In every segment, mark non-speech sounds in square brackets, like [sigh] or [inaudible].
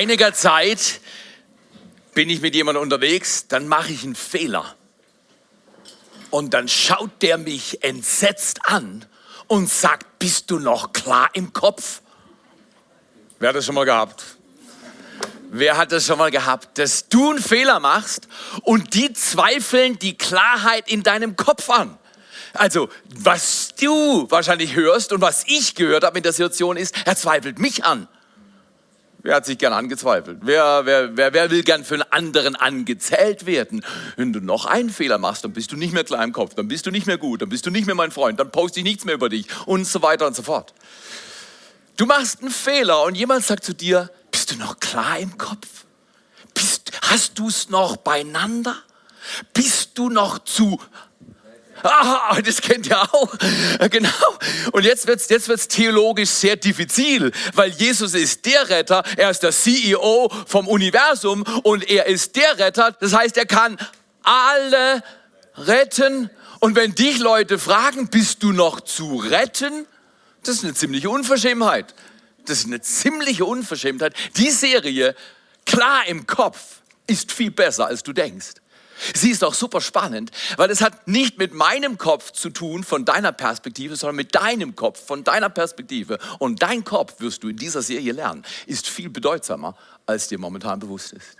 Einiger Zeit bin ich mit jemandem unterwegs, dann mache ich einen Fehler. Und dann schaut der mich entsetzt an und sagt, bist du noch klar im Kopf? Wer hat das schon mal gehabt? Wer hat das schon mal gehabt, dass du einen Fehler machst und die zweifeln die Klarheit in deinem Kopf an? Also, was du wahrscheinlich hörst und was ich gehört habe in der Situation ist, er zweifelt mich an. Wer hat sich gern angezweifelt? Wer, wer, wer, wer will gern für einen anderen angezählt werden? Wenn du noch einen Fehler machst, dann bist du nicht mehr klar im Kopf, dann bist du nicht mehr gut, dann bist du nicht mehr mein Freund, dann poste ich nichts mehr über dich und so weiter und so fort. Du machst einen Fehler und jemand sagt zu dir, bist du noch klar im Kopf? Bist, hast du es noch beieinander? Bist du noch zu Ah, das kennt ihr auch. Genau. Und jetzt wird's, jetzt wird's theologisch sehr diffizil, weil Jesus ist der Retter, er ist der CEO vom Universum und er ist der Retter. Das heißt, er kann alle retten. Und wenn dich Leute fragen, bist du noch zu retten? Das ist eine ziemliche Unverschämtheit. Das ist eine ziemliche Unverschämtheit. Die Serie, klar im Kopf, ist viel besser, als du denkst. Sie ist auch super spannend, weil es hat nicht mit meinem Kopf zu tun von deiner Perspektive, sondern mit deinem Kopf, von deiner Perspektive. Und dein Kopf, wirst du in dieser Serie lernen, ist viel bedeutsamer, als dir momentan bewusst ist.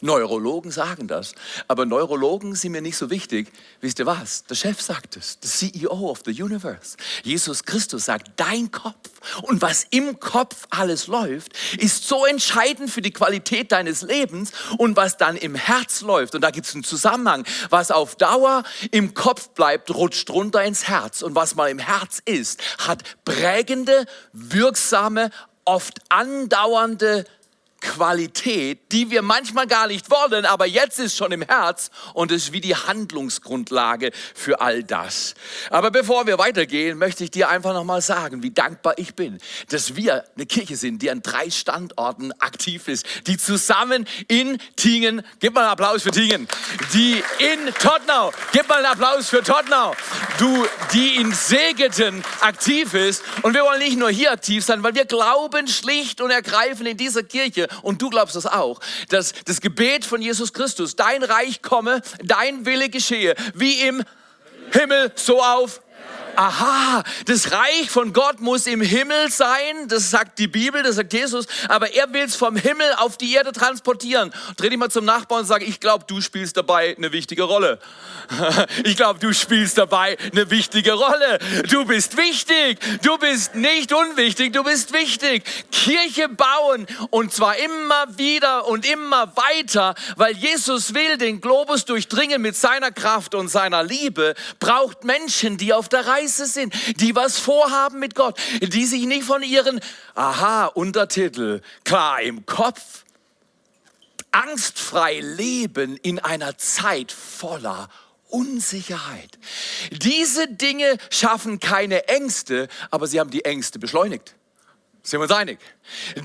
Neurologen sagen das, aber Neurologen sind mir nicht so wichtig. Wisst ihr was? Der Chef sagt es, der CEO of the Universe. Jesus Christus sagt, dein Kopf und was im Kopf alles läuft, ist so entscheidend für die Qualität deines Lebens und was dann im Herz läuft. Und da gibt es einen Zusammenhang. Was auf Dauer im Kopf bleibt, rutscht runter ins Herz. Und was mal im Herz ist, hat prägende, wirksame, oft andauernde Qualität, die wir manchmal gar nicht wollen, aber jetzt ist schon im Herz und ist wie die Handlungsgrundlage für all das. Aber bevor wir weitergehen, möchte ich dir einfach nochmal sagen, wie dankbar ich bin, dass wir eine Kirche sind, die an drei Standorten aktiv ist, die zusammen in Tingen, gib mal einen Applaus für Tingen, die in Tottenau, gib mal einen Applaus für Tottenau, du, die in Segeten aktiv ist und wir wollen nicht nur hier aktiv sein, weil wir glauben schlicht und ergreifend in dieser Kirche und du glaubst das auch, dass das Gebet von Jesus Christus, dein Reich komme, dein Wille geschehe, wie im Himmel, so auf aha, das Reich von Gott muss im Himmel sein, das sagt die Bibel, das sagt Jesus, aber er will es vom Himmel auf die Erde transportieren. Dreh dich mal zum Nachbarn und sag, ich glaube, du spielst dabei eine wichtige Rolle. [laughs] Ich glaube, du spielst dabei eine wichtige Rolle. Du bist wichtig, du bist nicht unwichtig, du bist wichtig. Kirche bauen und zwar immer wieder und immer weiter, weil Jesus will den Globus durchdringen mit seiner Kraft und seiner Liebe, braucht Menschen, die auf der Reise Weise sind, die was vorhaben mit Gott, die sich nicht von ihren, aha, Untertitel, klar im Kopf, angstfrei leben in einer Zeit voller Unsicherheit. Diese Dinge schaffen keine Ängste, aber sie haben die Ängste beschleunigt. Sind wir uns einig?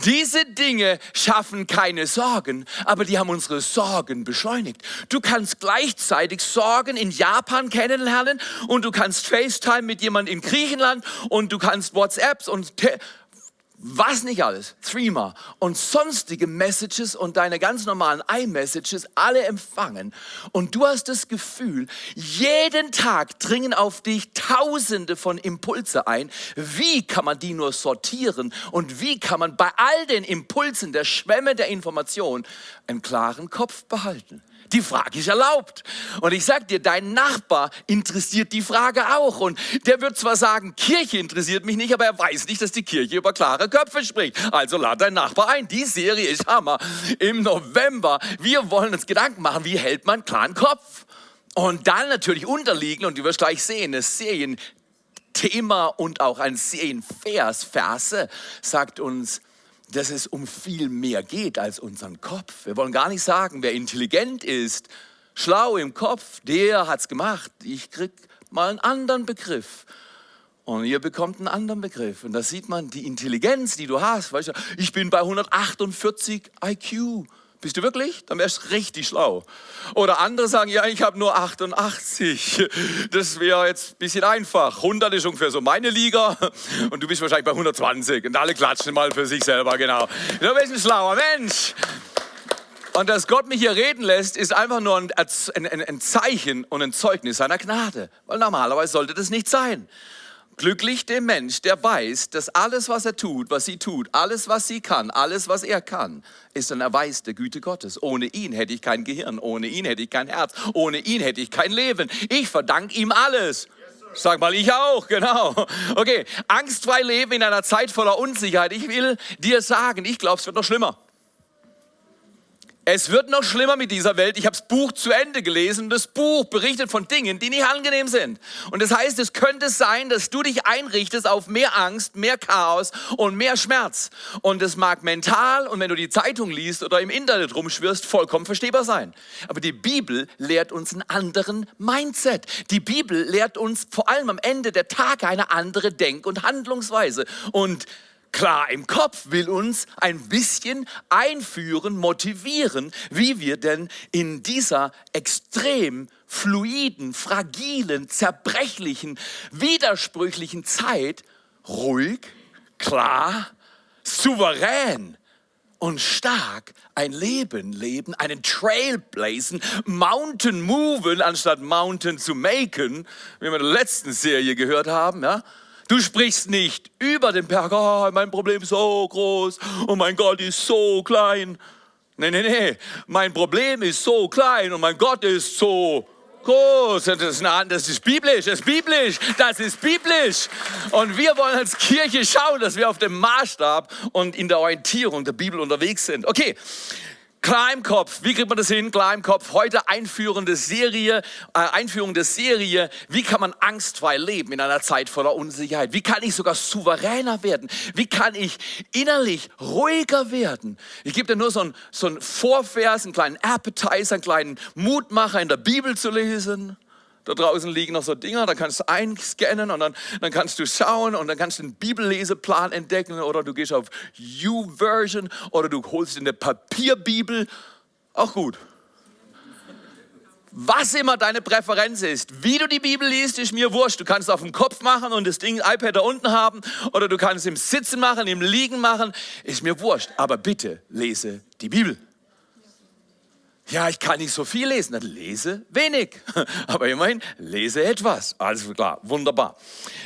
Diese Dinge schaffen keine Sorgen, aber die haben unsere Sorgen beschleunigt. Du kannst gleichzeitig Sorgen in Japan kennenlernen und du kannst FaceTime mit jemandem in Griechenland und du kannst WhatsApps und was nicht alles, Threema und sonstige Messages und deine ganz normalen iMessages alle empfangen und du hast das Gefühl, jeden Tag dringen auf dich tausende von Impulse ein. Wie kann man die nur sortieren und wie kann man bei all den Impulsen der Schwämme der Information einen klaren Kopf behalten? Die Frage ist erlaubt. Und ich sag dir, dein Nachbar interessiert die Frage auch. Und der wird zwar sagen, Kirche interessiert mich nicht, aber er weiß nicht, dass die Kirche über klare Köpfe spricht. Also lad deinen Nachbar ein. Die Serie ist Hammer. Im November. Wir wollen uns Gedanken machen, wie hält man klaren Kopf? Und dann natürlich unterliegen, und du wirst gleich sehen, das Serienthema und auch ein Serienvers, Verse, sagt uns, dass es um viel mehr geht als unseren Kopf. Wir wollen gar nicht sagen, wer intelligent ist, schlau im Kopf, der hat es gemacht. Ich krieg mal einen anderen Begriff. Und ihr bekommt einen anderen Begriff. Und da sieht man die Intelligenz, die du hast. Weißt du, ich bin bei 148 IQ. Bist du wirklich? Dann wärst du richtig schlau. Oder andere sagen, ja, ich habe nur 88. Das wäre jetzt ein bisschen einfach. 100 ist ungefähr so meine Liga und du bist wahrscheinlich bei 120 und alle klatschen mal für sich selber, genau. Du bist ein schlauer Mensch. Und dass Gott mich hier reden lässt, ist einfach nur ein, ein, ein Zeichen und ein Zeugnis seiner Gnade. Weil normalerweise sollte das nicht sein. Glücklich der Mensch, der weiß, dass alles, was er tut, was sie tut, alles, was sie kann, alles, was er kann, ist ein Erweis der Güte Gottes. Ohne ihn hätte ich kein Gehirn, ohne ihn hätte ich kein Herz, ohne ihn hätte ich kein Leben. Ich verdanke ihm alles. Sag mal, ich auch, [laughs] genau. Okay, angstfrei leben in einer Zeit voller Unsicherheit. Ich will dir sagen, ich glaube, es wird noch schlimmer. Es wird noch schlimmer mit dieser Welt. Ich habe das Buch zu Ende gelesen. Das Buch berichtet von Dingen, die nicht angenehm sind. Und das heißt, es könnte sein, dass du dich einrichtest auf mehr Angst, mehr Chaos und mehr Schmerz. Und das mag mental und wenn du die Zeitung liest oder im Internet rumschwirrst, vollkommen verstehbar sein. Aber die Bibel lehrt uns einen anderen Mindset. Die Bibel lehrt uns vor allem am Ende der Tage eine andere Denk- und Handlungsweise. Und klar im Kopf, will uns ein bisschen einführen, motivieren, wie wir denn in dieser extrem fluiden, fragilen, zerbrechlichen, widersprüchlichen Zeit ruhig, klar, souverän und stark ein Leben leben, einen Trail blazen, Mountain moven, anstatt Mountain zu maken, wie wir in der letzten Serie gehört haben, ja. Du sprichst nicht über den Berg, oh, mein Problem ist so groß und mein Gott ist so klein. Nee, nee, nee, mein Problem ist so klein und mein Gott ist so groß. Das ist, das ist biblisch, das ist biblisch, das ist biblisch. Und wir wollen als Kirche schauen, dass wir auf dem Maßstab und in der Orientierung der Bibel unterwegs sind. Okay, Klar im Kopf, wie kriegt man das hin? Klar im Kopf. Heute einführende Serie, äh, Einführung der Serie. Wie kann man angstfrei leben in einer Zeit voller Unsicherheit? Wie kann ich sogar souveräner werden? Wie kann ich innerlich ruhiger werden? Ich gebe dir nur so ein, so ein Vorvers, einen kleinen Appetizer, einen kleinen Mutmacher in der Bibel zu lesen. Da draußen liegen noch so Dinger, da kannst du einscannen und dann, dann kannst du schauen und dann kannst du einen Bibelleseplan entdecken oder du gehst auf U-Version oder du holst eine Papierbibel. Auch gut. Was immer deine Präferenz ist, wie du die Bibel liest, ist mir wurscht. Du kannst es auf dem Kopf machen und das Ding iPad da unten haben oder du kannst es im Sitzen machen, im Liegen machen, ist mir wurscht. Aber bitte lese die Bibel. Ja, ich kann nicht so viel lesen. Dann lese wenig. [laughs] Aber immerhin lese etwas. Alles klar, wunderbar.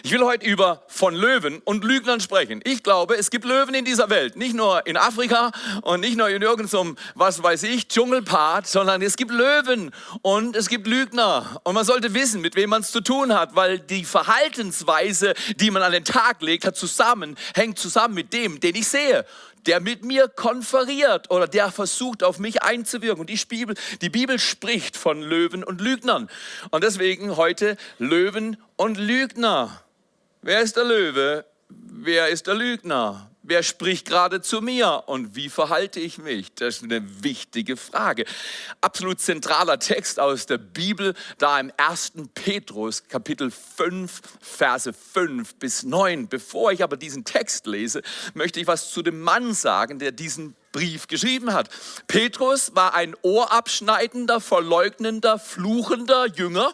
Ich will heute über von Löwen und Lügnern sprechen. Ich glaube, es gibt Löwen in dieser Welt. Nicht nur in Afrika und nicht nur in irgendeinem, was weiß ich, Dschungelpart, sondern es gibt Löwen und es gibt Lügner. Und man sollte wissen, mit wem man es zu tun hat, weil die Verhaltensweise, die man an den Tag legt, hat zusammen, hängt zusammen mit dem, den ich sehe der mit mir konferiert oder der versucht, auf mich einzuwirken. Und die Bibel, die Bibel spricht von Löwen und Lügnern. Und deswegen heute Löwen und Lügner. Wer ist der Löwe? Wer ist der Lügner? Wer spricht gerade zu mir und wie verhalte ich mich? Das ist eine wichtige Frage. Absolut zentraler Text aus der Bibel, da im 1. Petrus Kapitel 5, Verse 5 bis 9. Bevor ich aber diesen Text lese, möchte ich was zu dem Mann sagen, der diesen Brief geschrieben hat. Petrus war ein ohrabschneidender, verleugnender, fluchender Jünger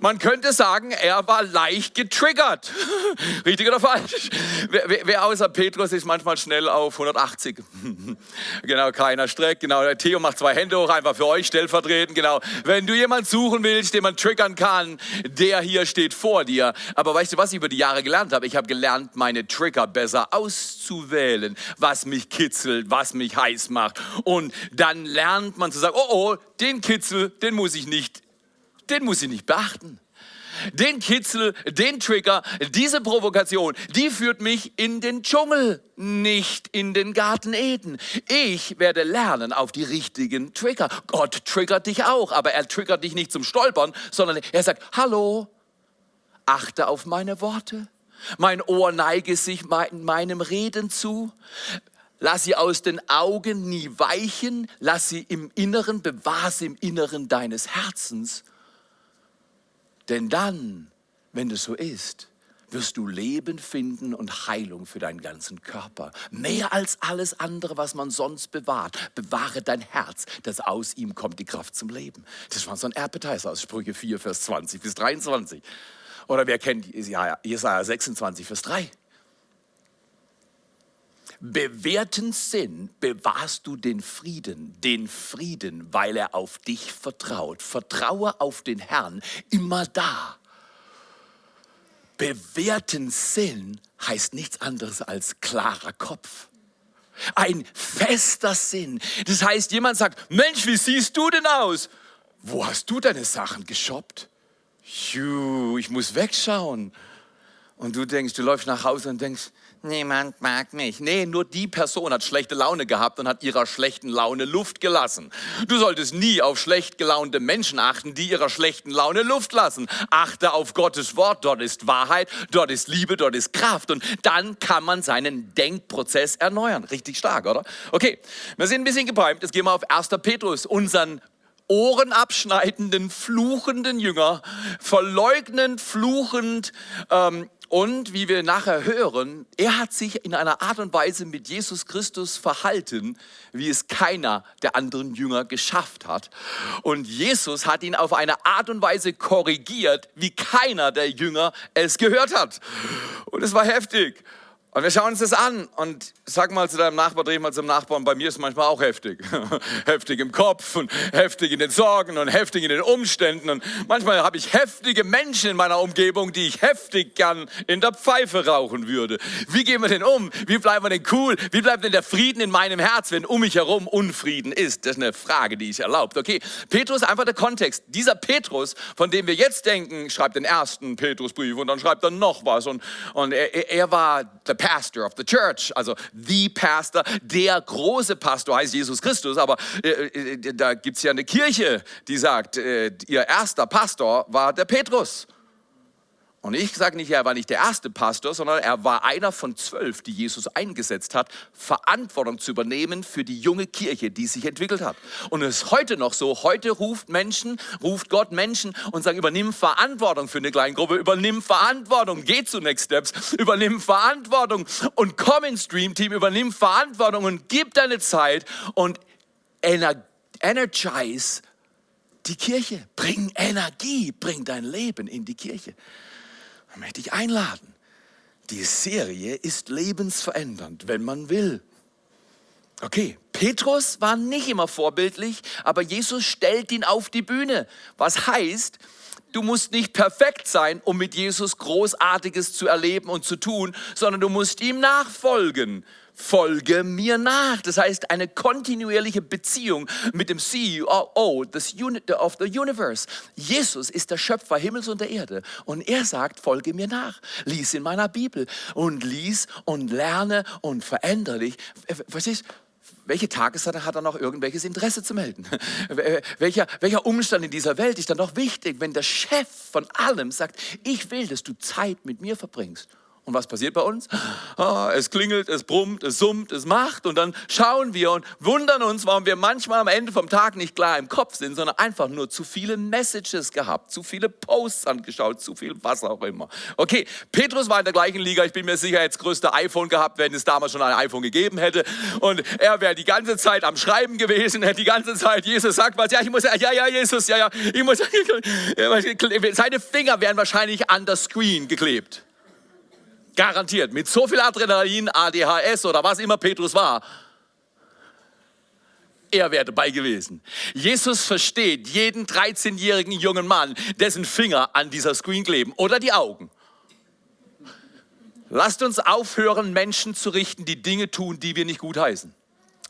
man könnte sagen, er war leicht getriggert. [laughs] Richtig oder falsch? Wer, wer, außer Petrus ist manchmal schnell auf 180? [laughs] genau, keiner streckt. Genau, der Theo macht zwei Hände hoch, einfach für euch stellvertretend. Genau, wenn du jemanden suchen willst, den man triggern kann, der hier steht vor dir. Aber weißt du, was ich über die Jahre gelernt habe? Ich habe gelernt, meine Trigger besser auszuwählen, was mich kitzelt, was mich heiß macht. Und dann lernt man zu sagen, oh oh, den Kitzel, den muss ich nicht den muss ich nicht beachten. Den Kitzel, den Trigger, diese Provokation, die führt mich in den Dschungel, nicht in den Garten Eden. Ich werde lernen auf die richtigen Trigger. Gott triggert dich auch, aber er triggert dich nicht zum Stolpern, sondern er sagt, hallo, achte auf meine Worte. Mein Ohr neige sich meinem Reden zu. Lass sie aus den Augen nie weichen. Lass sie im Inneren, bewahr sie im Inneren deines Herzens. Denn dann, wenn das so ist, wirst du Leben finden und Heilung für deinen ganzen Körper. Mehr als alles andere, was man sonst bewahrt. Bewahre dein Herz, dass aus ihm kommt die Kraft zum Leben. Das war so ein Appetizer aus Sprüche 4, Vers 20 bis 23. Oder wer kennt Jesaja 26, Vers 3? Bewährten Sinn bewahrst du den Frieden, den Frieden, weil er auf dich vertraut. Vertraue auf den Herrn immer da bewährten Sinn heißt nichts anderes als klarer Kopf. Ein fester Sinn. Das heißt, jemand sagt, Mensch, wie siehst du denn aus? Wo hast du deine Sachen geshoppt? Juh, ich muss wegschauen. Und du denkst, du läufst nach Hause und denkst, niemand mag mich. Nee, nur die Person hat schlechte Laune gehabt und hat ihrer schlechten Laune Luft gelassen. Du solltest nie auf schlecht gelaunte Menschen achten, die ihrer schlechten Laune Luft lassen. Achte auf Gottes Wort, dort ist Wahrheit, dort ist Liebe, dort ist Kraft und dann kann man seinen Denkprozess erneuern. Richtig stark, oder? Okay, wir sind ein bisschen gepäumt. Jetzt gehen wir auf 1. Petrus, unseren ohrenabschneidenden, fluchenden Jünger, verleugnend, fluchend, ähm, und wie wir nachher hören, er hat sich in einer Art und Weise mit Jesus Christus verhalten, wie es keiner der anderen Jünger geschafft hat. Und Jesus hat ihn auf eine Art und Weise korrigiert, wie keiner der Jünger es gehört hat. Und es war heftig. Und wir schauen uns das an und sag mal zu deinem Nachbar, dreh mal zum Nachbarn, bei mir ist es manchmal auch heftig. [laughs] heftig im Kopf und heftig in den Sorgen und heftig in den Umständen. Und manchmal habe ich heftige Menschen in meiner Umgebung, die ich heftig gern in der Pfeife rauchen würde. Wie gehen wir denn um? Wie bleiben wir denn cool? Wie bleibt denn der Frieden in meinem Herz, wenn um mich herum Unfrieden ist? Das ist eine Frage, die ich erlaubt. Okay, Petrus, einfach der Kontext. Dieser Petrus, von dem wir jetzt denken, schreibt den ersten Petrusbrief und dann schreibt er noch was. Und, und er, er war der pastor of the church, also the pastor, der große Pastor heißt Jesus Christus, aber äh, äh, da gibt es ja eine Kirche, die sagt, äh, ihr erster Pastor war der Petrus. Und ich sage nicht, er war nicht der erste Pastor, sondern er war einer von zwölf, die Jesus eingesetzt hat, Verantwortung zu übernehmen für die junge Kirche, die sich entwickelt hat. Und es ist heute noch so. Heute ruft Menschen, ruft Gott Menschen und sagt, übernimm Verantwortung für eine Kleingruppe, übernimm Verantwortung, geh zu Next Steps, übernimm Verantwortung und komm ins Stream Team, übernimm Verantwortung und gib deine Zeit und energize die Kirche. Bring Energie, bring dein Leben in die Kirche möchte ich einladen. Die Serie ist lebensverändernd, wenn man will. Okay, Petrus war nicht immer vorbildlich, aber Jesus stellt ihn auf die Bühne. Was heißt, du musst nicht perfekt sein, um mit Jesus Großartiges zu erleben und zu tun, sondern du musst ihm nachfolgen folge mir nach. Das heißt, eine kontinuierliche Beziehung mit dem CEO of the Universe. Jesus ist der Schöpfer Himmels und der Erde. Und er sagt, folge mir nach. Lies in meiner Bibel und lies und lerne und verändere dich. Verstehst welche Tageszeit hat er noch irgendwelches Interesse zu melden? [laughs] welcher, welcher Umstand in dieser Welt ist dann noch wichtig, wenn der Chef von allem sagt, ich will, dass du Zeit mit mir verbringst? Und was passiert bei uns? Ah, es klingelt, es brummt, es summt, es macht. Und dann schauen wir und wundern uns, warum wir manchmal am Ende vom Tag nicht klar im Kopf sind, sondern einfach nur zu viele Messages gehabt, zu viele Posts angeschaut, zu viel was auch immer. Okay, Petrus war in der gleichen Liga. Ich bin mir sicher, er hätte das größte iPhone gehabt, wenn es damals schon ein iPhone gegeben hätte. Und er wäre die ganze Zeit am Schreiben gewesen, hätte die ganze Zeit, Jesus sagt was, ja, ich muss, ja, ja, Jesus, ja, ja, ich muss, [laughs] seine Finger wären wahrscheinlich an der Screen geklebt. Garantiert. Mit so viel Adrenalin, ADHS oder was immer Petrus war. Er wäre dabei gewesen. Jesus versteht jeden 13-jährigen jungen Mann, dessen Finger an dieser Screen kleben oder die Augen. Lasst uns aufhören, Menschen zu richten, die Dinge tun, die wir nicht gut heißen.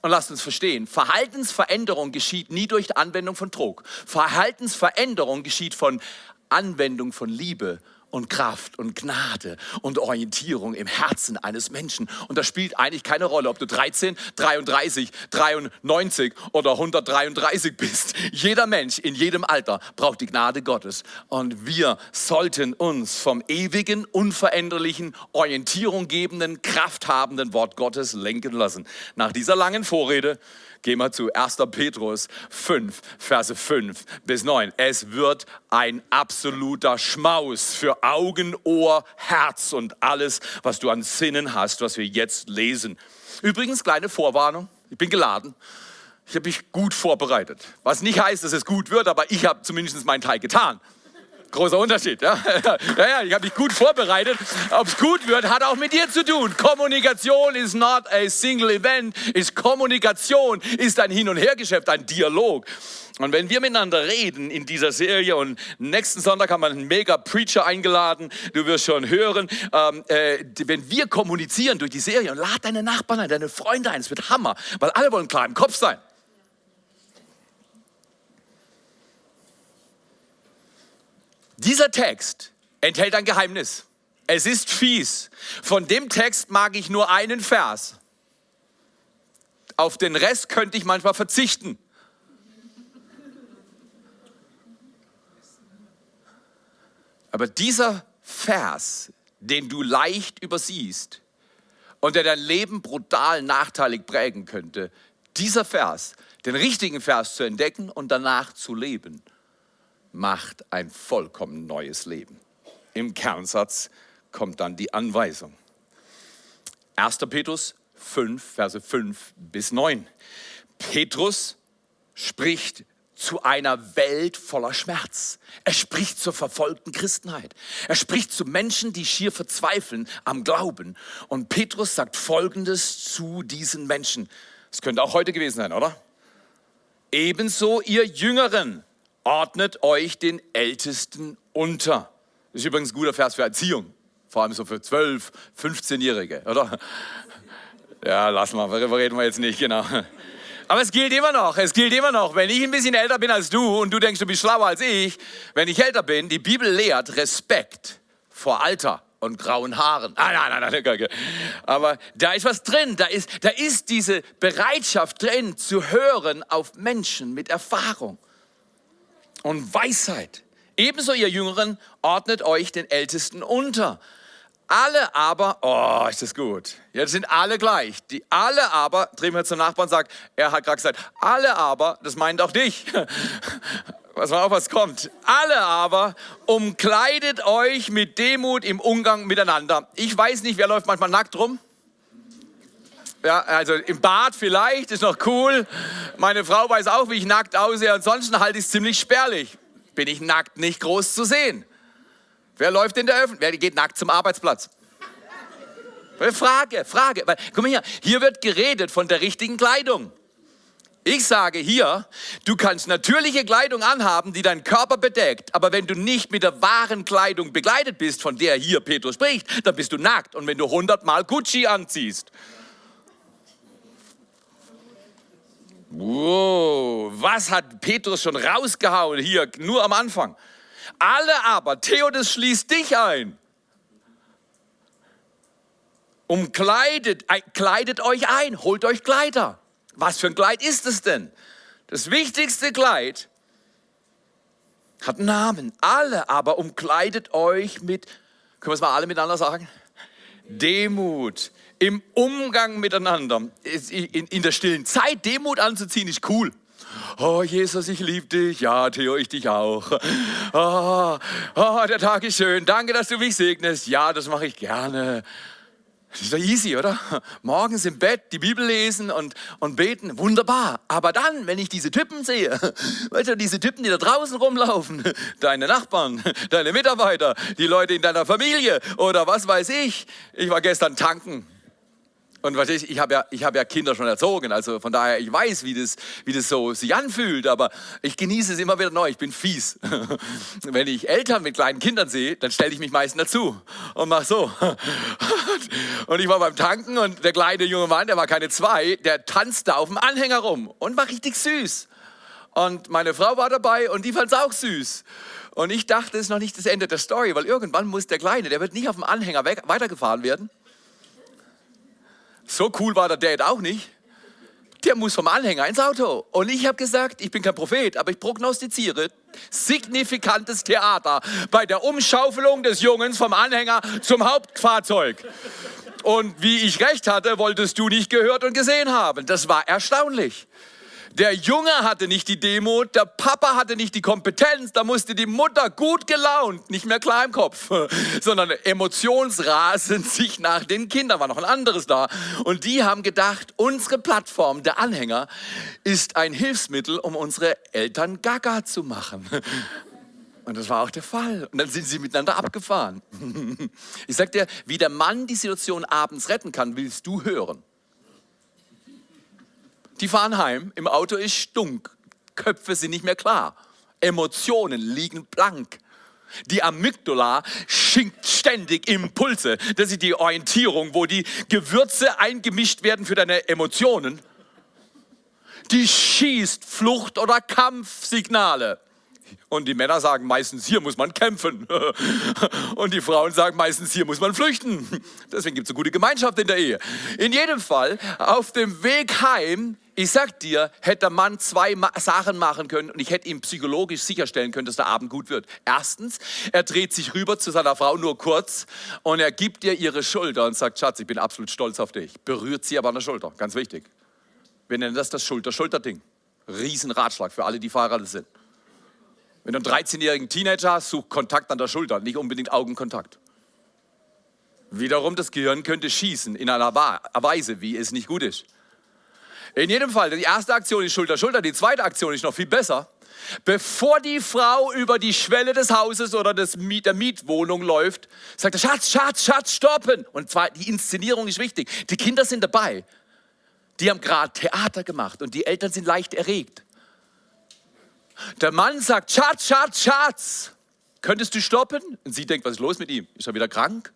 Und lasst uns verstehen, Verhaltensveränderung geschieht nie durch Anwendung von Druck. Verhaltensveränderung geschieht von Anwendung von Liebe und Kraft und Gnade und Orientierung im Herzen eines Menschen. Und das spielt eigentlich keine Rolle, ob du 13, 33, 93 oder 133 bist. Jeder Mensch in jedem Alter braucht die Gnade Gottes. Und wir sollten uns vom ewigen, unveränderlichen, Orientierung gebenden, krafthabenden Wort Gottes lenken lassen. Nach dieser langen Vorrede Gehen wir zu 1. Petrus 5, Verse 5 bis 9. Es wird ein absoluter Schmaus für Augen, Ohr, Herz und alles, was du an Sinnen hast, was wir jetzt lesen. Übrigens, kleine Vorwarnung, ich bin geladen. Ich habe mich gut vorbereitet. Was nicht heißt, dass es gut wird, aber ich habe zumindest meinen Teil getan. Großer Unterschied. Ja, [laughs] ja, ja ich habe mich gut vorbereitet. Ob es gut wird, hat auch mit dir zu tun. Kommunikation ist not a single event, ist Kommunikation, ist ein Hin- und Hergeschäft, ein Dialog. Und wenn wir miteinander reden in dieser Serie und nächsten Sonntag haben wir einen mega Preacher eingeladen, du wirst schon hören, ähm, äh, wenn wir kommunizieren durch die Serie und lad deine Nachbarn ein, deine Freunde ein, es wird Hammer, weil alle wollen klar im Kopf sein. Dieser Text enthält ein Geheimnis. Es ist fies. Von dem Text mag ich nur einen Vers. Auf den Rest könnte ich manchmal verzichten. Aber dieser Vers, den du leicht übersiehst und der dein Leben brutal nachteilig prägen könnte, dieser Vers, den richtigen Vers zu entdecken und danach zu leben, macht ein vollkommen neues Leben. Im Kernsatz kommt dann die Anweisung. 1. Petrus 5, Verse 5 bis 9. Petrus spricht zu einer Welt voller Schmerz. Er spricht zur verfolgten Christenheit. Er spricht zu Menschen, die schier verzweifeln am Glauben. Und Petrus sagt Folgendes zu diesen Menschen. Es könnte auch heute gewesen sein, oder? Ebenso ihr Jüngeren ordnet euch den Ältesten unter. Das ist übrigens ein guter Vers für Erziehung, vor allem so für 12, 15-Jährige, oder? Ja, lass mal, darüber reden wir jetzt nicht, genau. Aber es gilt immer noch, es gilt immer noch, wenn ich ein bisschen älter bin als du und du denkst, du bist schlauer als ich, wenn ich älter bin, die Bibel lehrt Respekt vor Alter und grauen Haaren. Ah, nein, nein, nein, nein. Aber da ist was drin, da ist, da ist diese Bereitschaft drin, zu hören auf Menschen mit Erfahrung und Weisheit. Ebenso ihr Jüngeren ordnet euch den Ältesten unter. Alle aber, oh, ist das gut. Jetzt sind alle gleich. Die alle aber, drehen wir zum Nachbarn und sagen, er hat gerade gesagt, alle aber, das meint auch dich. [laughs] Was mal auf, was kommt. Alle aber umkleidet euch mit Demut im Umgang miteinander. Ich weiß nicht, wer läuft manchmal nackt rum? Ja, also im Bad vielleicht, ist noch cool. Meine Frau weiß auch, wie ich nackt aussehe. Ansonsten halte ich es ziemlich spärlich. Bin ich nackt nicht groß zu sehen. Wer läuft in der Öffentlichkeit? Wer geht nackt zum Arbeitsplatz? Frage, Frage. Guck mal hier, hier wird geredet von der richtigen Kleidung. Ich sage hier, du kannst natürliche Kleidung anhaben, die deinen Körper bedeckt, aber wenn du nicht mit der wahren Kleidung begleitet bist, von der hier Petrus spricht, dann bist du nackt. Und wenn du hundertmal Gucci anziehst, Wow, was hat Petrus schon rausgehauen hier, nur am Anfang? Alle aber, Theodes schließt dich ein. Umkleidet, kleidet euch ein, holt euch Kleider. Was für ein Kleid ist es denn? Das wichtigste Kleid hat einen Namen. Alle aber umkleidet euch mit, können wir es mal alle miteinander sagen? Demut, im Umgang miteinander, in, der stillen Zeit Demut anzuziehen, ist cool. Oh, Jesus, ich liebe dich. Ja, Theo, ich dich auch. Oh, oh, der Tag ist schön. Danke, dass du mich segnest. Ja, das mache ich gerne. Das ist doch easy, oder? Morgens im Bett die Bibel lesen und, und beten, wunderbar. Aber dann, wenn ich diese Typen sehe, [laughs] weißt du, diese Typen, die da draußen rumlaufen, [laughs] deine Nachbarn, [laughs] deine Mitarbeiter, die Leute in deiner Familie oder was weiß ich. Ich war gestern tanken und was ich, ich habe ja, hab ja Kinder schon erzogen, also von daher, ich weiß, wie das, wie das so sich anfühlt, aber ich genieße es immer wieder neu, ich bin fies. [laughs] Wenn ich Eltern mit kleinen Kindern sehe, dann stelle ich mich meistens dazu und mache so. [laughs] Und ich war beim Tanken und der kleine junge Mann, der war keine zwei, der tanzte auf dem Anhänger rum und war richtig süß. Und meine Frau war dabei und die fand es auch süß. Und ich dachte, es ist noch nicht das Ende der Story, weil irgendwann muss der Kleine, der wird nicht auf dem Anhänger weitergefahren werden, so cool war der Dad auch nicht. Der muss vom Anhänger ins Auto. Und ich habe gesagt, ich bin kein Prophet, aber ich prognostiziere signifikantes Theater bei der Umschaufelung des Jungens vom Anhänger zum Hauptfahrzeug. Und wie ich recht hatte, wolltest du nicht gehört und gesehen haben. Das war erstaunlich. Der Junge hatte nicht die Demut, der Papa hatte nicht die Kompetenz, da musste die Mutter gut gelaunt, nicht mehr klar im Kopf, [laughs] sondern emotionsrasend [laughs] sich nach den Kindern, war noch ein anderes da. Und die haben gedacht, unsere Plattform, der Anhänger, ist ein Hilfsmittel, um unsere Eltern gaga zu machen. [laughs] Und das war auch der Fall. Und dann sind sie miteinander abgefahren. Ich sag dir, wie der Mann die Situation abends retten kann, willst du hören. Die fahren heim, im Auto ist stunk, Köpfe sind nicht mehr klar, Emotionen liegen blank. Die Amygdala schinkt ständig Impulse. Das ist die Orientierung, wo die Gewürze eingemischt werden für deine Emotionen. Die schießt Flucht- oder Kampfsignale. Und die Männer sagen meistens, hier muss man kämpfen. [laughs] Und die Frauen sagen meistens, hier muss man flüchten. Deswegen gibt es eine gute Gemeinschaft in der Ehe. In jedem Fall, auf dem Weg heim, ich sag dir, hätte der Mann zwei Sachen machen können und ich hätte ihm psychologisch sicherstellen können, dass der Abend gut wird. Erstens, er dreht sich rüber zu seiner Frau nur kurz und er gibt ihr ihre Schulter und sagt, Schatz, ich bin absolut stolz auf dich. Berührt sie aber an der Schulter, ganz wichtig. Wir nennen das das Schulter-Schulter-Ding. Riesenratschlag für alle, die verheiratet sind. Wenn du einen 13-jährigen Teenager hast, such Kontakt an der Schulter, nicht unbedingt Augenkontakt. Wiederum, das Gehirn könnte schießen in einer Weise, wie es nicht gut ist. In jedem Fall, die erste Aktion ist Schulter, Schulter, die zweite Aktion ist noch viel besser. Bevor die Frau über die Schwelle des Hauses oder des Miet, der Mietwohnung läuft, sagt er, Schatz, Schatz, Schatz, stoppen. Und zwar, die Inszenierung ist wichtig. Die Kinder sind dabei. Die haben gerade Theater gemacht und die Eltern sind leicht erregt. Der Mann sagt, Schatz, Schatz, Schatz, könntest du stoppen? Und sie denkt, was ist los mit ihm? Ist er wieder krank?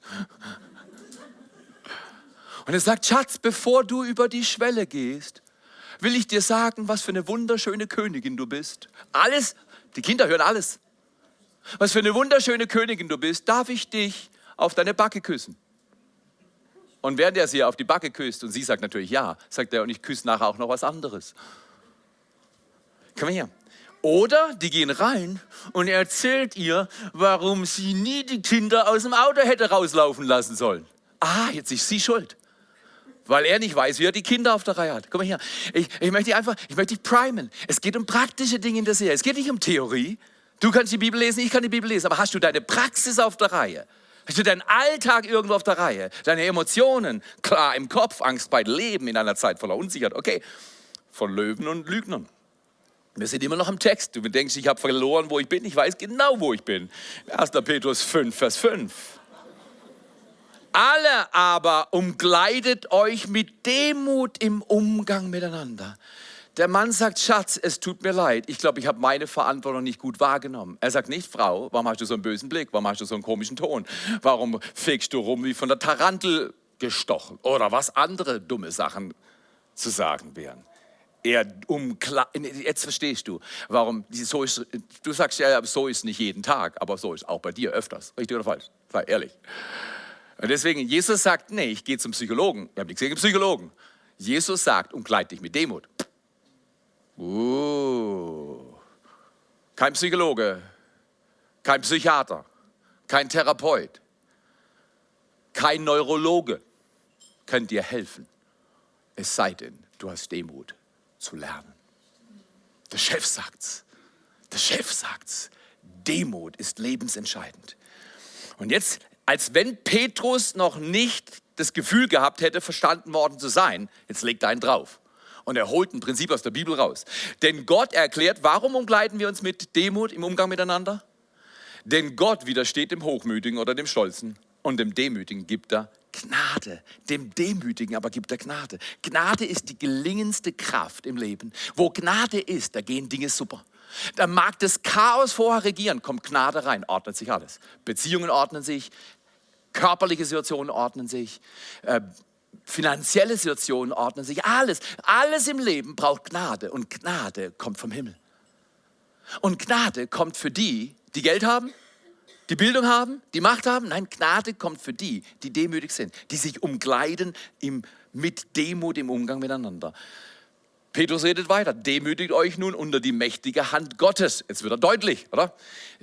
Und er sagt, Schatz, bevor du über die Schwelle gehst, will ich dir sagen, was für eine wunderschöne Königin du bist. Alles, die Kinder hören alles. Was für eine wunderschöne Königin du bist, darf ich dich auf deine Backe küssen. Und während er sie auf die Backe küsst, und sie sagt natürlich ja, sagt er, und ich küsse nachher auch noch was anderes. Komm her. Oder die gehen rein und er erzählt ihr, warum sie nie die Kinder aus dem Auto hätte rauslaufen lassen sollen. Ah, jetzt ist sie schuld. Weil er nicht weiß, wie er die Kinder auf der Reihe hat. Komm mal her. Ich, ich möchte dich einfach, ich möchte dich primen. Es geht um praktische Dinge in der Serie. Es geht nicht um Theorie. Du kannst die Bibel lesen, ich kann die Bibel lesen. Aber hast du deine Praxis auf der Reihe? Hast du deinen Alltag irgendwo auf der Reihe? Deine Emotionen klar im Kopf, Angst bei Leben in einer Zeit voller Unsicherheit. Okay, von Löwen und Lügnern. Wir sind immer noch im Text. Du denkst, ich habe verloren, wo ich bin. Ich weiß genau, wo ich bin. 1. Petrus 5, Vers 5. Alle aber umkleidet euch mit Demut im Umgang miteinander. Der Mann sagt, Schatz, es tut mir leid. Ich glaube, ich habe meine Verantwortung nicht gut wahrgenommen. Er sagt nicht, Frau, warum hast du so einen bösen Blick? Warum hast du so einen komischen Ton? Warum fegst du rum wie von der Tarantel gestochen? Oder was andere dumme Sachen zu sagen wären er umklar. Jetzt verstehst du, warum so ist. Du sagst ja, so ist nicht jeden Tag, aber so ist auch bei dir öfters. Richtig oder falsch? Sei ehrlich. Und deswegen, Jesus sagt, nee, ich gehe zum Psychologen. Ich habe nichts gegen Psychologen. Jesus sagt, umkleid dich mit Demut. Uh. Kein Psychologe, kein Psychiater, kein Therapeut, kein Neurologe kann dir helfen. Es sei denn, du hast Demut zu lernen. Der Chef sagt's. Der Chef sagt's. Demut ist lebensentscheidend. Und jetzt, als wenn Petrus noch nicht das Gefühl gehabt hätte, verstanden worden zu sein, jetzt legt er einen drauf. Und er holt ein Prinzip aus der Bibel raus. Denn Gott erklärt, warum umgleiten wir uns mit Demut im Umgang miteinander? Denn Gott widersteht dem Hochmütigen oder dem Stolzen und dem Demütigen gibt er Gnade. Dem Demütigen aber gibt er Gnade. Gnade ist die gelingendste Kraft im Leben. Wo Gnade ist, da gehen Dinge super. Da mag das Chaos vorher regieren, kommt Gnade rein, ordnet sich alles. Beziehungen ordnen sich, körperliche Situationen ordnen sich, äh, finanzielle Situationen ordnen sich, alles. Alles im Leben braucht Gnade und Gnade kommt vom Himmel. Und Gnade kommt für die, die Geld haben, die Bildung haben, die Macht haben. Nein, Gnade kommt für die, die demütig sind, die sich umkleiden im, mit Demut im Umgang miteinander. Petrus redet weiter. Demütigt euch nun unter die mächtige Hand Gottes. Jetzt wird er deutlich, oder?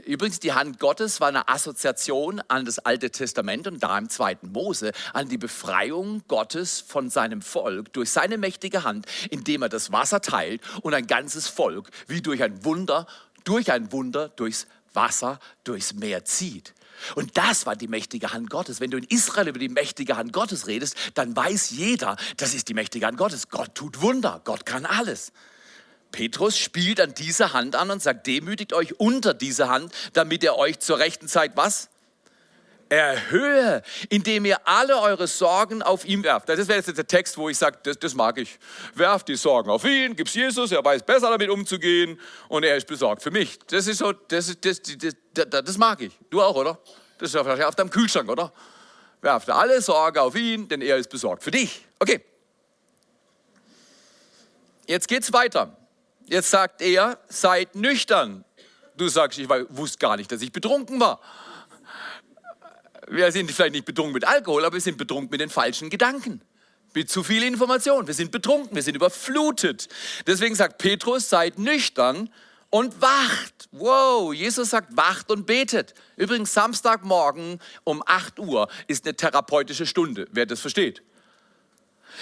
Übrigens, die Hand Gottes war eine Assoziation an das Alte Testament und da im zweiten Mose an die Befreiung Gottes von seinem Volk durch seine mächtige Hand, indem er das Wasser teilt und ein ganzes Volk wie durch ein Wunder, durch ein Wunder durchs Wasser, durchs Meer zieht. Und das war die mächtige Hand Gottes. Wenn du in Israel über die mächtige Hand Gottes redest, dann weiß jeder, das ist die mächtige Hand Gottes. Gott tut Wunder, Gott kann alles. Petrus spielt an dieser Hand an und sagt, demütigt euch unter diese Hand, damit er euch zur rechten Zeit was? Erhöhe, indem ihr alle eure Sorgen auf ihm werft. Das wäre jetzt der Text, wo ich sage, das, das, mag ich. Werft die Sorgen auf ihn, gib's Jesus, er weiß besser damit umzugehen und er ist besorgt für mich. Das ist so, das, das, das, das mag ich. Du auch, oder? Das ist ja vielleicht auf deinem Kühlschrank, oder? Werft alle Sorge auf ihn, denn er ist besorgt für dich. Okay. Jetzt geht's weiter. Jetzt sagt er, seid nüchtern. Du sagst, ich wusste gar nicht, dass ich betrunken war wir sind vielleicht nicht betrunken mit Alkohol, aber wir sind betrunken mit den falschen Gedanken. Mit zu viel Information. Wir sind betrunken, wir sind überflutet. Deswegen sagt Petrus, seid nüchtern und wacht. Wow, Jesus sagt, wacht und betet. Übrigens, Samstagmorgen um 8 Uhr ist eine therapeutische Stunde, wer das versteht.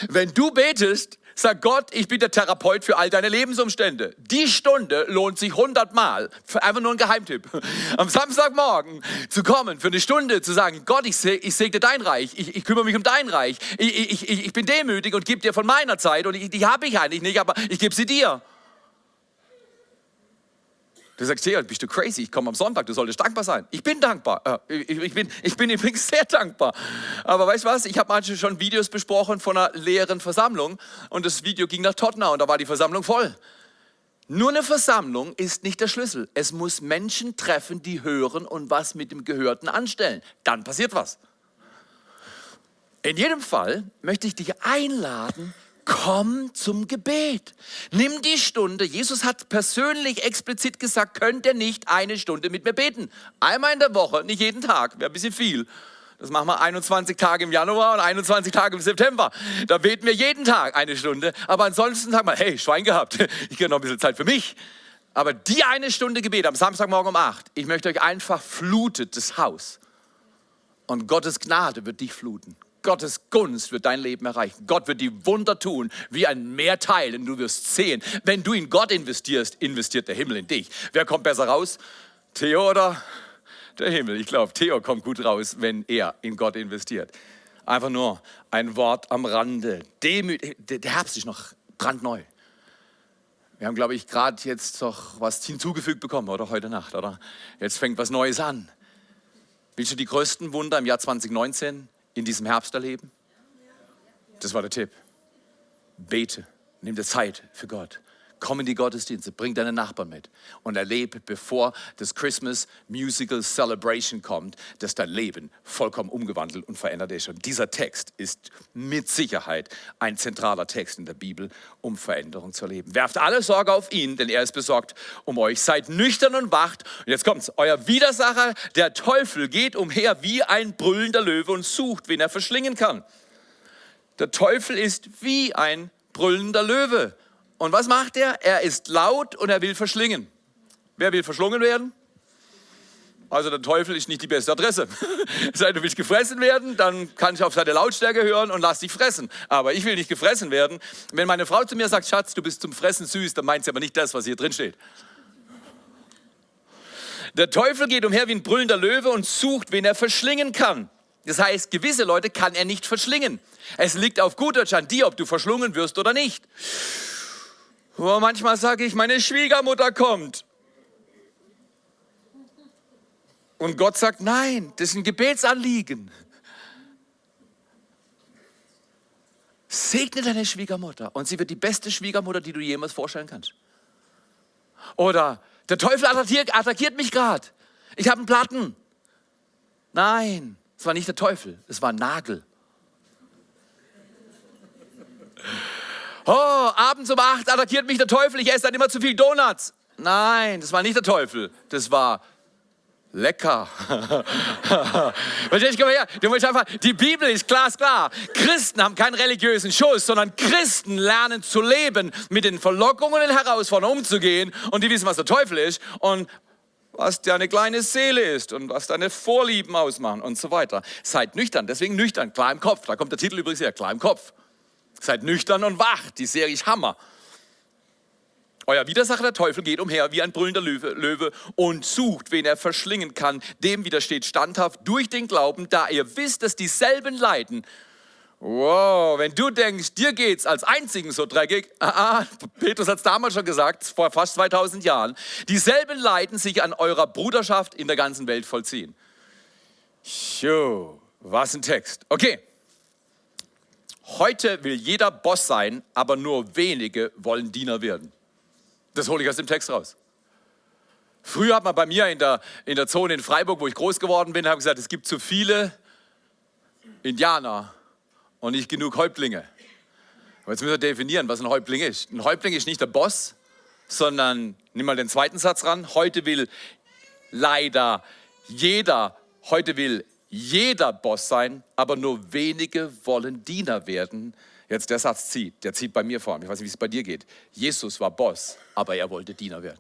Wenn du betest, Sag Gott, ich bin der Therapeut für all deine Lebensumstände. Die Stunde lohnt sich hundertmal. Einfach nur ein Geheimtipp. [laughs] Am Samstagmorgen zu kommen, für eine Stunde zu sagen, Gott, ich, ich segne dein Reich, ich, ich, kümmere mich um dein Reich, ich, ich, ich bin demütig und gebe dir von meiner Zeit und die habe ich eigentlich nicht, aber ich gebe sie dir. Du sagst, Theo, bist du crazy? Ich komme am Sonntag, du solltest dankbar sein. Ich bin dankbar. Äh, ich, bin, ich bin [laughs] übrigens sehr dankbar. Aber weißt du was? Ich habe manche schon Videos besprochen von einer leeren Versammlung und das Video ging nach Tottenham und da war die Versammlung voll. Nur eine Versammlung ist nicht der Schlüssel. Es muss Menschen treffen, die hören und was mit dem Gehörten anstellen. Dann passiert was. In jedem Fall möchte ich dich einladen, komm zum Gebet. Nimm die Stunde. Jesus hat persönlich explizit gesagt, könnt ihr nicht eine Stunde mit mir beten. Einmal in der Woche, nicht jeden Tag, wäre ein bisschen viel. Das machen wir 21 Tage im Januar und 21 Tage im September. Da beten wir jeden Tag eine Stunde. Aber ansonsten sagen wir, hey, Schwein gehabt, [laughs] ich habe noch ein bisschen Zeit für mich. Aber die eine Stunde Gebet am Samstagmorgen um 8, ich möchte euch einfach flutet das Haus. Und Gottes Gnade wird dich fluten. Gottes Gunst wird dein Leben erreichen. Gott wird die Wunder tun, wie ein Meer teilen. Du wirst sehen, wenn du in Gott investierst, investiert der Himmel in dich. Wer kommt besser raus? Theo oder der Himmel? Ich glaube, Theo kommt gut raus, wenn er in Gott investiert. Einfach nur ein Wort am Rande. Demüt der Herbst ist noch brandneu. Wir haben, glaube ich, gerade jetzt noch was hinzugefügt bekommen, oder heute Nacht, oder? Jetzt fängt was Neues an. Willst du die größten Wunder im Jahr 2019 in diesem Herbst erleben? Das war der Tipp. Bete, nimm dir Zeit für Gott. Komm in die Gottesdienste, bring deine Nachbarn mit und erlebe, bevor das Christmas Musical Celebration kommt, dass dein Leben vollkommen umgewandelt und verändert ist. Und dieser Text ist mit Sicherheit ein zentraler Text in der Bibel, um Veränderung zu erleben. Werft alle Sorge auf ihn, denn er ist besorgt um euch. Seid nüchtern und wacht. Und jetzt kommt's. Euer Widersacher, der Teufel, geht umher wie ein brüllender Löwe und sucht, wen er verschlingen kann. Der Teufel ist wie ein brüllender Löwe. Und was macht er? Er ist laut und er will verschlingen. Wer will verschlungen werden? Also der Teufel ist nicht die beste Adresse. [laughs] Sei du willst gefressen werden, dann kann ich auf seine Lautstärke hören und lass dich fressen. Aber ich will nicht gefressen werden. Wenn meine Frau zu mir sagt, Schatz, du bist zum Fressen süß, dann meint sie aber nicht das, was hier drin steht. Der Teufel geht umher wie ein brüllender Löwe und sucht, wen er verschlingen kann. Das heißt, gewisse Leute kann er nicht verschlingen. Es liegt auf gut Deutsch an dir, ob du verschlungen wirst oder nicht. Oh, manchmal sage ich, meine Schwiegermutter kommt. Und Gott sagt, nein, das ist ein Gebetsanliegen. Segne deine Schwiegermutter und sie wird die beste Schwiegermutter, die du jemals vorstellen kannst. Oder der Teufel attackiert, attackiert mich gerade. Ich habe einen Platten. Nein, es war nicht der Teufel, es war ein Nagel. Oh, abends um acht attackiert mich der Teufel, ich esse dann immer zu viel Donuts. Nein, das war nicht der Teufel, das war Lecker. [laughs] Verstehst du? Her. Du musst einfach, die Bibel ist glasklar. Christen haben keinen religiösen Schuss, sondern Christen lernen zu leben, mit den Verlockungen und Herausforderungen umzugehen und die wissen, was der Teufel ist und was deine kleine Seele ist und was deine Vorlieben ausmachen und so weiter. Seid nüchtern, deswegen nüchtern, klar im Kopf. Da kommt der Titel übrigens her, klar im Kopf. Seid nüchtern und wach. Die Serie ist Hammer. Euer Widersacher, der Teufel, geht umher wie ein brüllender Löwe, Löwe, und sucht, wen er verschlingen kann. Dem widersteht standhaft durch den Glauben, da ihr wisst, dass dieselben Leiden. Wow, wenn du denkst, dir geht's als Einzigen so dreckig, [laughs] ah, Petrus hat es damals schon gesagt, vor fast 2000 Jahren, dieselben Leiden sich an eurer Bruderschaft in der ganzen Welt vollziehen. Jo, was ein Text. Okay. Heute will jeder Boss sein, aber nur wenige wollen Diener werden. Das hole ich aus dem Text raus. Früher hat man bei mir in der, in der Zone in Freiburg, wo ich groß geworden bin, habe gesagt, es gibt zu viele Indianer und nicht genug Häuptlinge. Aber jetzt müssen wir definieren, was ein Häuptling ist. Ein Häuptling ist nicht der Boss, sondern, nimm mal den zweiten Satz ran, heute will leider jeder, heute will jeder Boss sein, aber nur wenige wollen Diener werden. Jetzt der Satz zieht, der zieht bei mir vor. Ich weiß nicht, wie es bei dir geht. Jesus war Boss, aber er wollte Diener werden.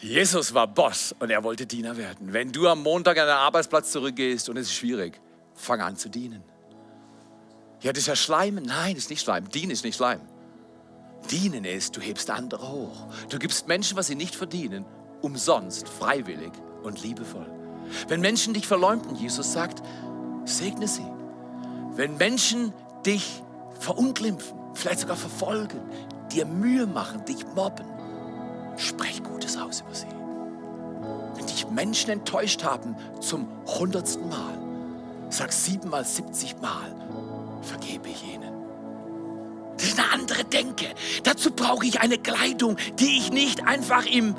Jesus war Boss und er wollte Diener werden. Wenn du am Montag an den Arbeitsplatz zurückgehst und es ist schwierig, fang an zu dienen. Ja, das ist ja Schleimen. Nein, das ist nicht Schleim. Dienen ist nicht Schleim. Dienen ist, du hebst andere hoch. Du gibst Menschen, was sie nicht verdienen, umsonst, freiwillig und liebevoll. Wenn Menschen dich verleumden, Jesus sagt, segne sie. Wenn Menschen dich verunglimpfen, vielleicht sogar verfolgen, dir Mühe machen, dich mobben, sprech Gutes aus über sie. Wenn dich Menschen enttäuscht haben zum hundertsten Mal, sag siebenmal, siebzig Mal, vergebe ich ihnen. Das ist eine andere Denke. Dazu brauche ich eine Kleidung, die ich nicht einfach im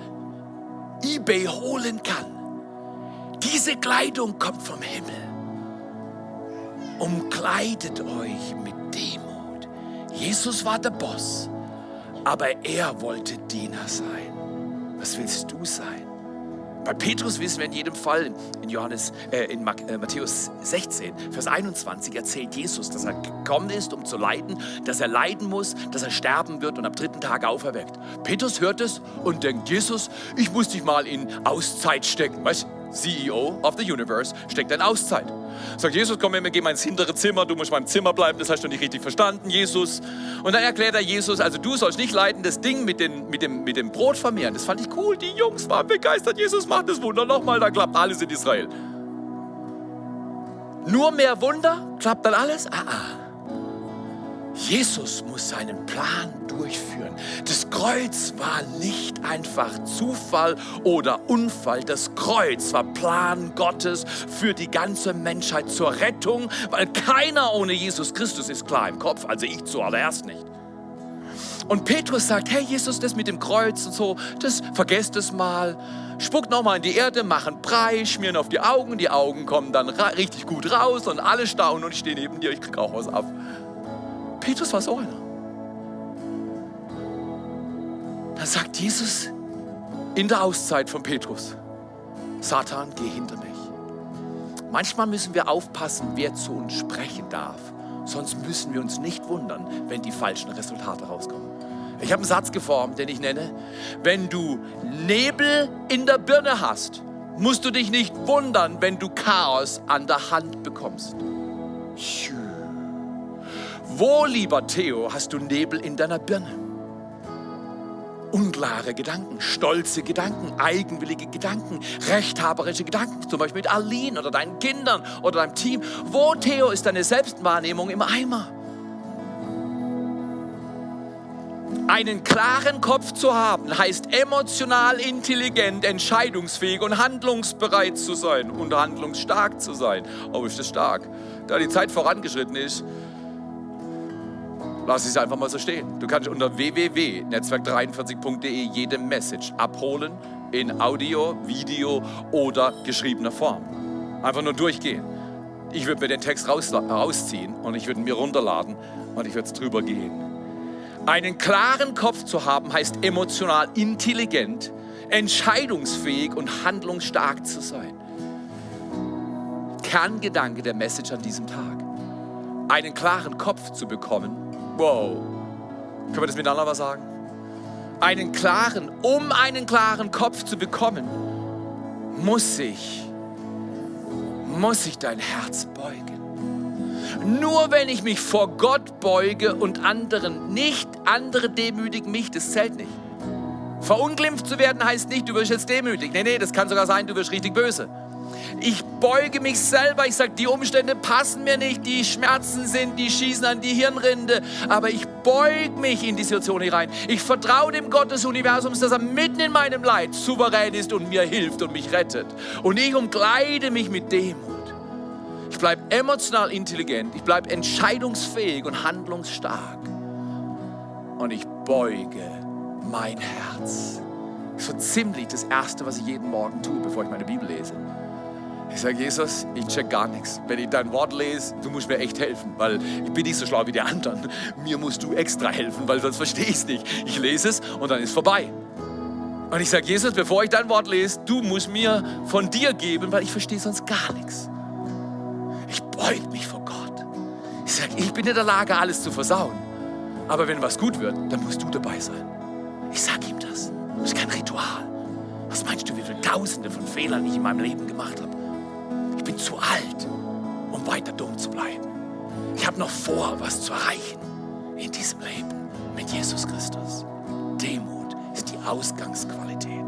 eBay holen kann. Diese Kleidung kommt vom Himmel umkleidet euch mit Demut. Jesus war der Boss, aber er wollte Diener sein. Was willst du sein? Bei Petrus wissen wir in jedem Fall, in, Johannes, äh, in äh, Matthäus 16, Vers 21 erzählt Jesus, dass er gekommen ist, um zu leiden, dass er leiden muss, dass er sterben wird und am dritten Tag auferweckt. Petrus hört es und denkt, Jesus, ich muss dich mal in Auszeit stecken. Weißt, CEO of the Universe steckt in Auszeit. Sagt Jesus, komm, wir gehen mal ins hintere Zimmer, du musst mal im Zimmer bleiben, das hast du nicht richtig verstanden, Jesus. Und dann erklärt er Jesus, also du sollst nicht leiden, das Ding mit, den, mit, dem, mit dem Brot vermehren. Das fand ich cool, die Jungs waren begeistert, Jesus macht das Wunder nochmal, da klappt alles in Israel. Nur mehr Wunder, klappt dann alles? Ah, ah. Jesus muss seinen Plan durchführen. Das Kreuz war nicht einfach Zufall oder Unfall. Das Kreuz war Plan Gottes für die ganze Menschheit zur Rettung, weil keiner ohne Jesus Christus ist klar im Kopf, also ich zuallererst nicht. Und Petrus sagt, hey Jesus, das mit dem Kreuz und so, das vergesst es mal. Spuckt nochmal in die Erde, machen Brei, schmieren auf die Augen, die Augen kommen dann richtig gut raus und alle staunen und ich stehe neben dir, ich krieg auch was ab. Petrus war so einer. Dann sagt Jesus in der Auszeit von Petrus, Satan, geh hinter mich. Manchmal müssen wir aufpassen, wer zu uns sprechen darf. Sonst müssen wir uns nicht wundern, wenn die falschen Resultate rauskommen. Ich habe einen Satz geformt, den ich nenne, wenn du Nebel in der Birne hast, musst du dich nicht wundern, wenn du Chaos an der Hand bekommst. Tschüss. Wo, lieber Theo, hast du Nebel in deiner Birne? Unklare Gedanken, stolze Gedanken, eigenwillige Gedanken, rechthaberische Gedanken, zum Beispiel mit Aline oder deinen Kindern oder deinem Team. Wo, Theo, ist deine Selbstwahrnehmung im Eimer? Einen klaren Kopf zu haben, heißt emotional intelligent, entscheidungsfähig und handlungsbereit zu sein und handlungsstark zu sein. Oh, ist das stark. Da die Zeit vorangeschritten ist, Lass es einfach mal so stehen. Du kannst unter www.netzwerk43.de jede Message abholen in Audio, Video oder geschriebener Form. Einfach nur durchgehen. Ich würde mir den Text raus, rausziehen und ich würde ihn mir runterladen und ich würde es drüber gehen. Einen klaren Kopf zu haben heißt emotional intelligent, entscheidungsfähig und handlungsstark zu sein. Kerngedanke der Message an diesem Tag. Einen klaren Kopf zu bekommen. Wow. Können wir das miteinander mal sagen? Einen klaren, um einen klaren Kopf zu bekommen, muss ich, muss ich dein Herz beugen. Nur wenn ich mich vor Gott beuge und anderen nicht, andere demütigen mich, das zählt nicht. Verunglimpft zu werden heißt nicht, du wirst jetzt demütig. Nee, nee, das kann sogar sein, du wirst richtig böse. Ich beuge mich selber, ich sage, die Umstände passen mir nicht, die Schmerzen sind, die schießen an die Hirnrinde, aber ich beug mich in die Situation hinein. Ich vertraue dem Gott des Universums, dass er mitten in meinem Leid souverän ist und mir hilft und mich rettet. Und ich umkleide mich mit Demut. Ich bleibe emotional intelligent, ich bleibe entscheidungsfähig und handlungsstark. Und ich beuge mein Herz. So ziemlich das Erste, was ich jeden Morgen tue, bevor ich meine Bibel lese. Ich sage, Jesus, ich check gar nichts. Wenn ich dein Wort lese, du musst mir echt helfen, weil ich bin nicht so schlau wie die anderen. Mir musst du extra helfen, weil sonst verstehe ich es nicht. Ich lese es und dann ist vorbei. Und ich sage, Jesus, bevor ich dein Wort lese, du musst mir von dir geben, weil ich verstehe sonst gar nichts. Ich beug mich vor Gott. Ich sage, ich bin in der Lage, alles zu versauen. Aber wenn was gut wird, dann musst du dabei sein. Ich sage ihm das. Das ist kein Ritual. Was meinst du, wie viele Tausende von Fehlern ich in meinem Leben gemacht habe? Bin zu alt, um weiter dumm zu bleiben. Ich habe noch vor, was zu erreichen in diesem Leben mit Jesus Christus. Demut ist die Ausgangsqualität.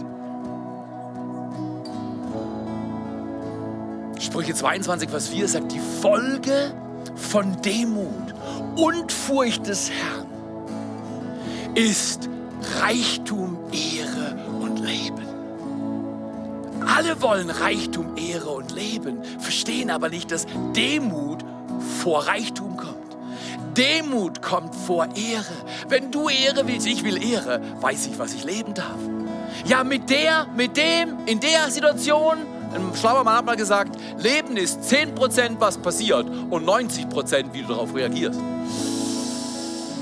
Sprüche 22, Vers 4 sagt, die Folge von Demut und Furcht des Herrn ist Reichtum, Ehre und Leben. Alle wollen Reichtum, Ehre und Leben, verstehen aber nicht, dass Demut vor Reichtum kommt. Demut kommt vor Ehre. Wenn du Ehre willst, ich will Ehre, weiß ich, was ich leben darf. Ja, mit der, mit dem, in der Situation, ein schlauer Mann hat mal gesagt, Leben ist 10% was passiert und 90% wie du darauf reagierst.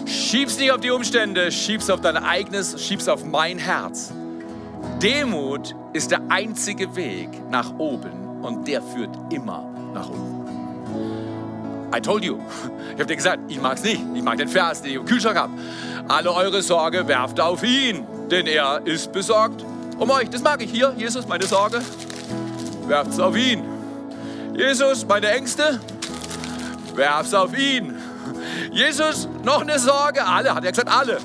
Schieb's nicht auf die Umstände, schieb's auf dein eigenes, schieb's auf mein Herz. Demut ist der einzige Weg nach oben und der führt immer nach unten. I told you. Ich habe dir gesagt, ich mag's nicht. Ich mag den Vers, den ich im Kühlschrank habe. Alle eure Sorge werft auf ihn, denn er ist besorgt um euch. Das mag ich hier. Jesus, meine Sorge, werft's auf ihn. Jesus, meine Ängste, werf's auf ihn. Jesus, noch eine Sorge. Alle, hat er gesagt, alle.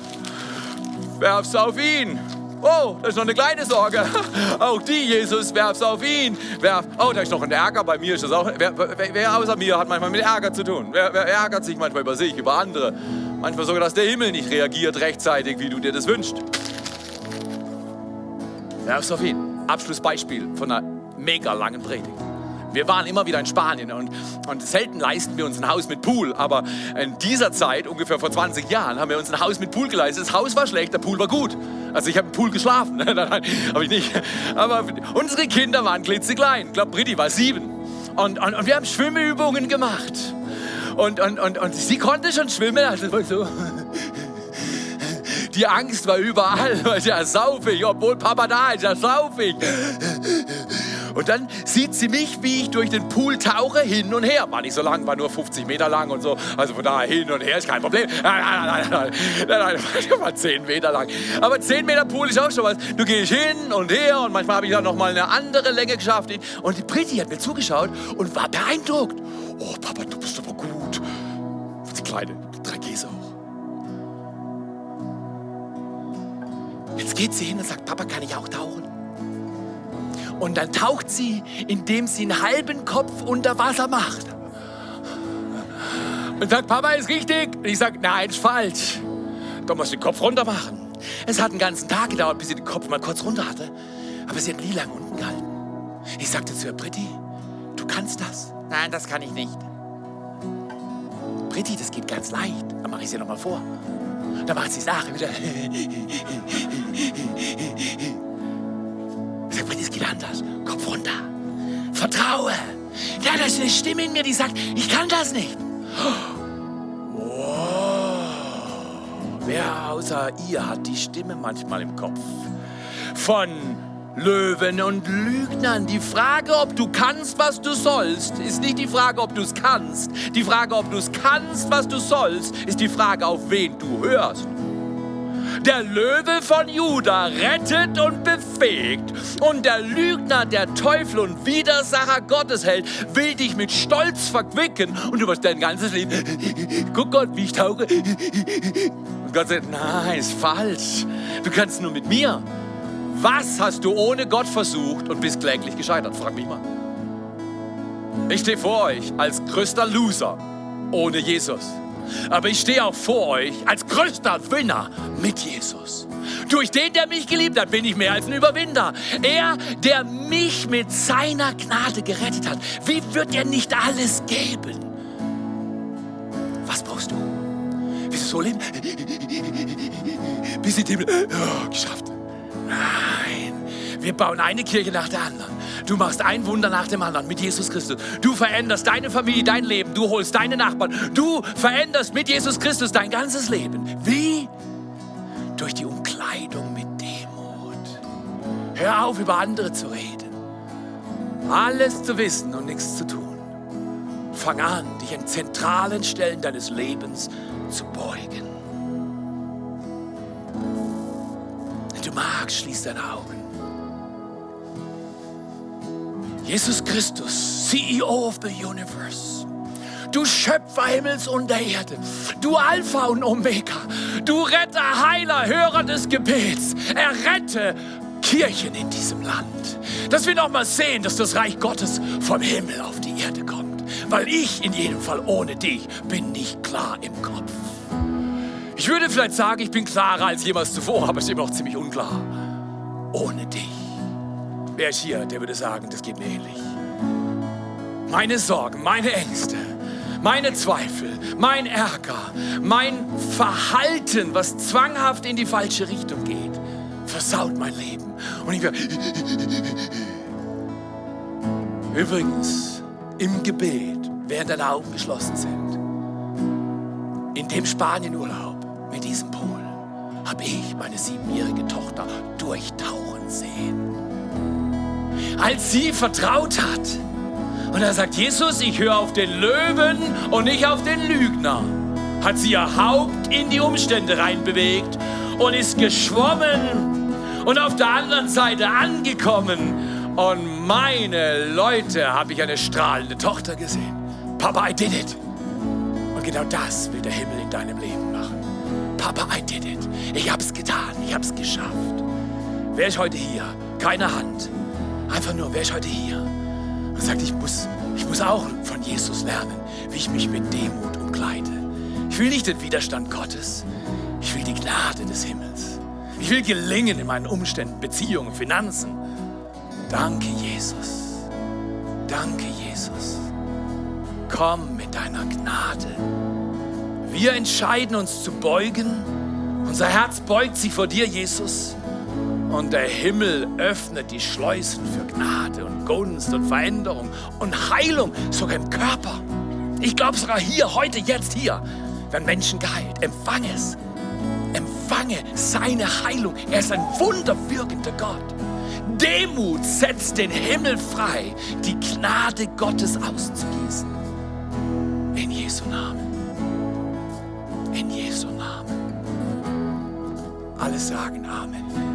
Werf's auf ihn. Oh, da ist noch eine kleine Sorge. [laughs] Auch die, Jesus, werf's auf ihn. Werf, oh, da ist noch ein Ärger. Bei mir ist das auch. Wer, wer, wer außer mir hat manchmal mit Ärger zu tun? Wer, wer ärgert sich manchmal über sich, über andere? Manchmal sogar, dass der Himmel nicht reagiert rechtzeitig, wie du dir das wünschst. Werf's auf ihn. Abschlussbeispiel von einer mega langen Predigt. Wir waren immer wieder in Spanien und, und selten leisten wir uns ein Haus mit Pool. Aber in dieser Zeit, ungefähr vor 20 Jahren, haben wir uns ein Haus mit Pool geleistet. Das Haus war schlecht, der Pool war gut. Also ich habe im Pool geschlafen. [laughs] nein, nein, habe ich nicht. Aber unsere Kinder waren klitzeklein. Ich glaube, Britti war sieben. Und, und, und wir haben Schwimmübungen gemacht. Und, und, und, und sie konnte schon schwimmen. Also so. Die Angst war überall. [laughs] Ja, sauf ich, obwohl Papa da ist, ja, sauf ich. Und dann sieht sie mich, wie ich durch den Pool tauche, hin und her. War nicht so lang, war nur 50 Meter lang und so. Also von daher hin und her ist kein Problem. [laughs] Nein, nein, nein, nein, nein, nein, war 10 Meter lang. Aber 10 Meter Pool ist auch schon was. Du gehst hin und her und manchmal habe ich dann noch mal eine andere Länge geschafft. Und die Britti hat mir zugeschaut und war beeindruckt. Oh, Papa, du bist aber gut. Die Kleine, drei Käse hoch. Jetzt geht sie hin und sagt, Papa, kann ich auch tauchen? Und dann taucht sie, indem sie einen halben Kopf unter Wasser macht. Und sagt, Papa ist richtig. Und ich sage, nein, ist falsch. Du musst den Kopf runter machen. Es hat einen ganzen Tag gedauert, bis sie den Kopf mal kurz runter hatte. Aber sie hat nie lang unten gehalten. Ich sagte zu ihr, Britti, du kannst das. Nein, das kann ich nicht. Britti, das geht ganz leicht. Dann mache ich sie nochmal vor. Dann macht sie es nachher wieder. [laughs] Sag mal, das geht anders. Kopf runter. Vertraue. Ja, da ist eine Stimme in mir, die sagt, ich kann das nicht. Oh. Wer außer ihr hat die Stimme manchmal im Kopf? von Löwen und Lügnern. Die Frage, ob du kannst, was du sollst, ist nicht die Frage, ob du es kannst. Die Frage, ob du es kannst, was du sollst, ist die Frage, auf wen du hörst. Der Löwe von Juda rettet und befähigt. Und der Lügner, der Teufel und Widersacher Gottes hält, will dich mit Stolz verquicken. Und du wirst dein ganzes Leben, guck Gott, wie ich tauche. Und Gott sagt, nein, ist falsch. Du kannst nur mit mir. Was hast du ohne Gott versucht und bist kläglich gescheitert? Frag mich mal. Ich stehe vor euch als größter Loser ohne Jesus. Aber ich stehe auch vor euch als größter Winner mit Jesus. Durch den, der mich geliebt hat, bin ich mehr als ein Überwinder. Er, der mich mit seiner Gnade gerettet hat. Wie wird er nicht alles geben? Was brauchst du? Willst du so leben? Bis den Himmel. Oh, geschafft. Nein, wir bauen eine Kirche nach der anderen. Du machst ein Wunder nach dem anderen mit Jesus Christus. Du veränderst deine Familie, dein Leben. Du holst deine Nachbarn. Du veränderst mit Jesus Christus dein ganzes Leben. Wie? Durch die Umkleidung mit Demut. Hör auf, über andere zu reden. Alles zu wissen und nichts zu tun. Fang an, dich an zentralen Stellen deines Lebens zu beugen. Wenn du magst, schließ deine Augen. Jesus Christus, CEO of the Universe. Du Schöpfer Himmels und der Erde. Du Alpha und Omega. Du Retter, Heiler, Hörer des Gebets. Errette Kirchen in diesem Land. Dass wir nochmal sehen, dass das Reich Gottes vom Himmel auf die Erde kommt. Weil ich in jedem Fall ohne dich bin nicht klar im Kopf. Ich würde vielleicht sagen, ich bin klarer als jemals zuvor, aber es ist immer noch ziemlich unklar. Ohne dich. Wer ist hier, der würde sagen, das geht mir ähnlich. Meine Sorgen, meine Ängste, meine Zweifel, mein Ärger, mein Verhalten, was zwanghaft in die falsche Richtung geht, versaut mein Leben. Und ich werde. Übrigens, im Gebet, während deine Augen geschlossen sind, in dem Spanienurlaub mit diesem Pool, habe ich meine siebenjährige Tochter durchtauchen sehen. Als sie vertraut hat. Und er sagt, Jesus, ich höre auf den Löwen und nicht auf den Lügner. Hat sie ihr Haupt in die Umstände reinbewegt und ist geschwommen und auf der anderen Seite angekommen. Und meine Leute, habe ich eine strahlende Tochter gesehen. Papa, I did it. Und genau das will der Himmel in deinem Leben machen. Papa, I did it. Ich habe es getan. Ich habe es geschafft. Wer ist heute hier? Keine Hand. Einfach nur, wer ist heute hier? Und sagt, ich muss, ich muss auch von Jesus lernen, wie ich mich mit Demut umkleide. Ich will nicht den Widerstand Gottes. Ich will die Gnade des Himmels. Ich will gelingen in meinen Umständen, Beziehungen, Finanzen. Danke, Jesus. Danke, Jesus. Komm mit deiner Gnade. Wir entscheiden uns zu beugen. Unser Herz beugt sich vor dir, Jesus. Und der Himmel öffnet die Schleusen für Gnade und Gunst und Veränderung und Heilung, sogar im Körper. Ich glaube sogar hier, heute, jetzt hier, werden Menschen geheilt. Empfange es. Empfange seine Heilung. Er ist ein wunderwirkender Gott. Demut setzt den Himmel frei, die Gnade Gottes auszugießen. In Jesu Namen. In Jesu Namen. Alle sagen Amen.